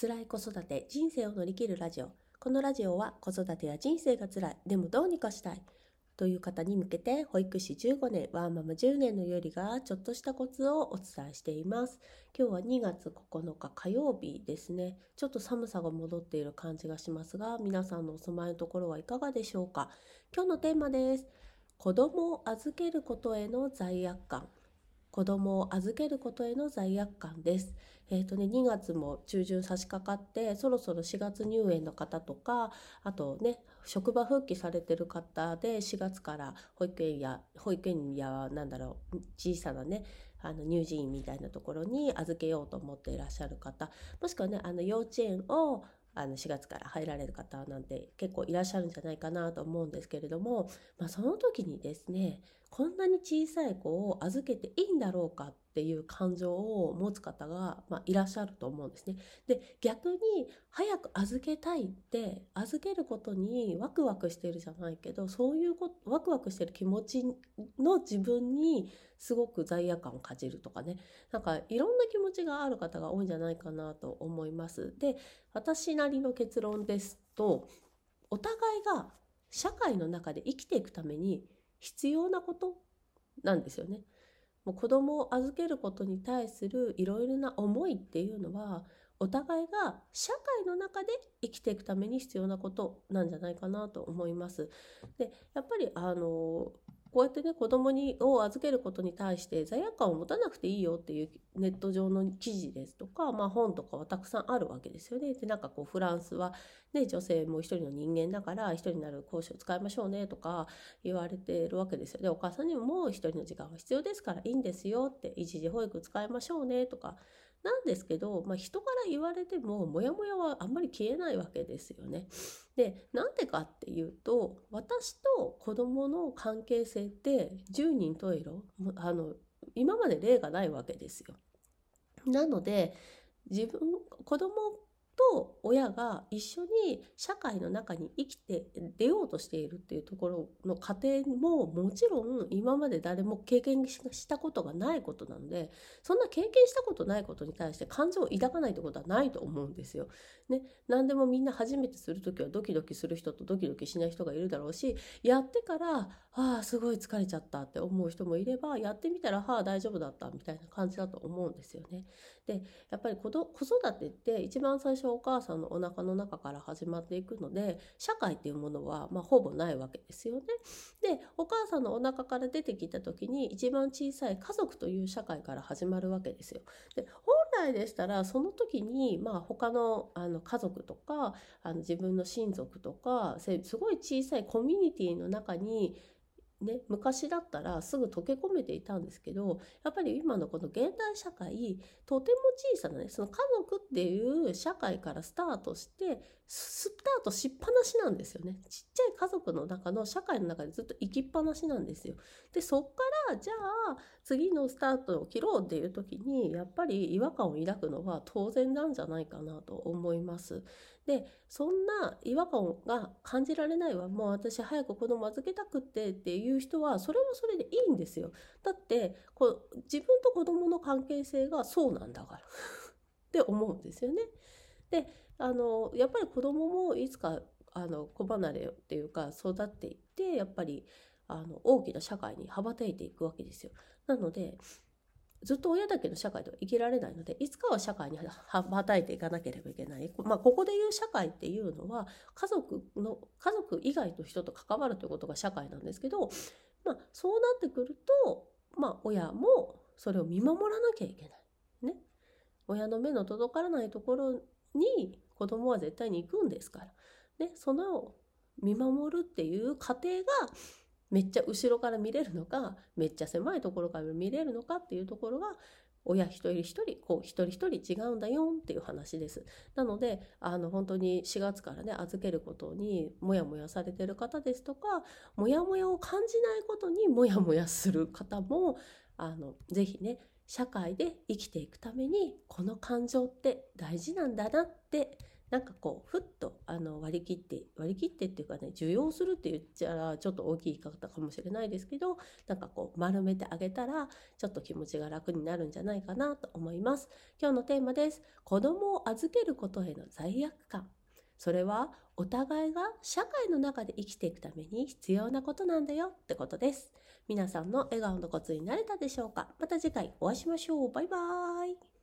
辛い子育て、人生を乗り切るラジオ。このラジオは子育てや人生が辛い、でもどうにかしたい。という方に向けて、保育士15年、ワーママ10年のよりが、ちょっとしたコツをお伝えしています。今日は2月9日火曜日ですね。ちょっと寒さが戻っている感じがしますが、皆さんのお住まいのところはいかがでしょうか。今日のテーマです。子供を預けることへの罪悪感。子供を預けることへの罪悪感です。えっ、ー、とね、2月も中旬差し掛かって、そろそろ4月入園の方とか、あとね、職場復帰されてる方で4月から保育園や、保育園や、なんだろう、小さなね、あの乳児院みたいなところに預けようと思っていらっしゃる方、もしくはね、あの幼稚園をあの4月から入られる方なんて結構いらっしゃるんじゃないかなと思うんですけれども、まあ、その時にですねこんなに小さい子を預けていいんだろうかっっていう感情を持つ方が、まあ、いらっしゃると思うんですね。で逆に早く預けたいって預けることにワクワクしてるじゃないけどそういうこワクワクしてる気持ちの自分にすごく罪悪感を感じるとかねなんかいろんな気持ちがある方が多いんじゃないかなと思います。で私なりの結論ですとお互いが社会の中で生きていくために必要なことなんですよね。もう子供を預けることに対するいろいろな思いっていうのはお互いが社会の中で生きていくために必要なことなんじゃないかなと思います。でやっぱりあのこうやってね子供にを預けることに対して罪悪感を持たなくていいよっていうネット上の記事ですとか、まあ、本とかはたくさんあるわけですよね。でなんかこうフランスは、ね、女性も一人の人間だから一人になる講師を使いましょうねとか言われてるわけですよ。でお母さんにももう一人の時間は必要ですからいいんですよって一時保育使いましょうねとかなんですけど、まあ、人から言われてもモヤモヤはあんまり消えないわけですよね。でなんでかっていうと私と子供の関係性って10人十色あの今まで例がないわけですよ。なので自分子供と親が一緒に社会の中に生きて出ようとしているっていうところの過程ももちろん今まで誰も経験したことがないことなのでそんな経験したことないことに対して感情を抱かないってことはないと思うんですよ。ね、何でもみんな初めてする時はドキドキする人とドキドキしない人がいるだろうしやってからああすごい疲れちゃったって思う人もいればやってみたらはあ大丈夫だったみたいな感じだと思うんですよね。でやっぱり子育てって一番最初お母さんのお腹の中から始まっていくので社会っていうものは、まあ、ほぼないわけですよね。でお母さんのお腹から出てきた時に一番小さい家族という社会から始まるわけですよ。で本来でしたらその時に、まあ、他のあの家族とかあの自分の親族とかすごい小さいコミュニティの中にね、昔だったらすぐ溶け込めていたんですけどやっぱり今のこの現代社会とても小さなねその家族っていう社会からスタートしてスタートしっぱなしなんですよね。ちっちゃい家族の中の社会の中でずっと生きっぱなしなんですよ。でそっからじゃあ次のスタートを切ろうっていう時にやっぱり違和感を抱くのは当然なんじゃないかなと思います。でそんな違和感が感じられないわ。もう私早く子供預けたくってっていうう人はそれはそれでいいんですよだってこう自分と子供の関係性がそうなんだから って思うんですよね。であのやっぱり子供もいつかあの子離れっていうか育っていってやっぱりあの大きな社会に羽ばたいていくわけですよ。なのでずっと親だけの社会では生きられないのでいつかは社会に羽ばたいていかなければいけない、まあ、ここでいう社会っていうのは家族の家族以外の人と関わるということが社会なんですけど、まあ、そうなってくると、まあ、親もそれを見守らなきゃいけない。ね、親の目の届からないところに子供は絶対に行くんですから。ね、その見守るっていう過程がめっちゃ後ろから見れるのかめっちゃ狭いところから見れるのかっていうところが親一人一人こう一人一人違うんだよっていう話です。なのであの本当に4月からね預けることにモヤモヤされてる方ですとかモヤモヤを感じないことにモヤモヤする方もあのぜひね社会で生きていくためにこの感情って大事なんだなってなんかこうふっとあの割り切って割り切ってっていうかね受容するって言っちゃちょっと大きい言い方かもしれないですけどなんかこう丸めてあげたらちょっと気持ちが楽になるんじゃないかなと思います。今日のテーマです。子供を預けることへの罪悪感。それはお互いが社会の中で生きていくために必要なことなんだよってことです。皆さんの笑顔のコツになれたでしょうか？また次回お会いしましょう。バイバーイ。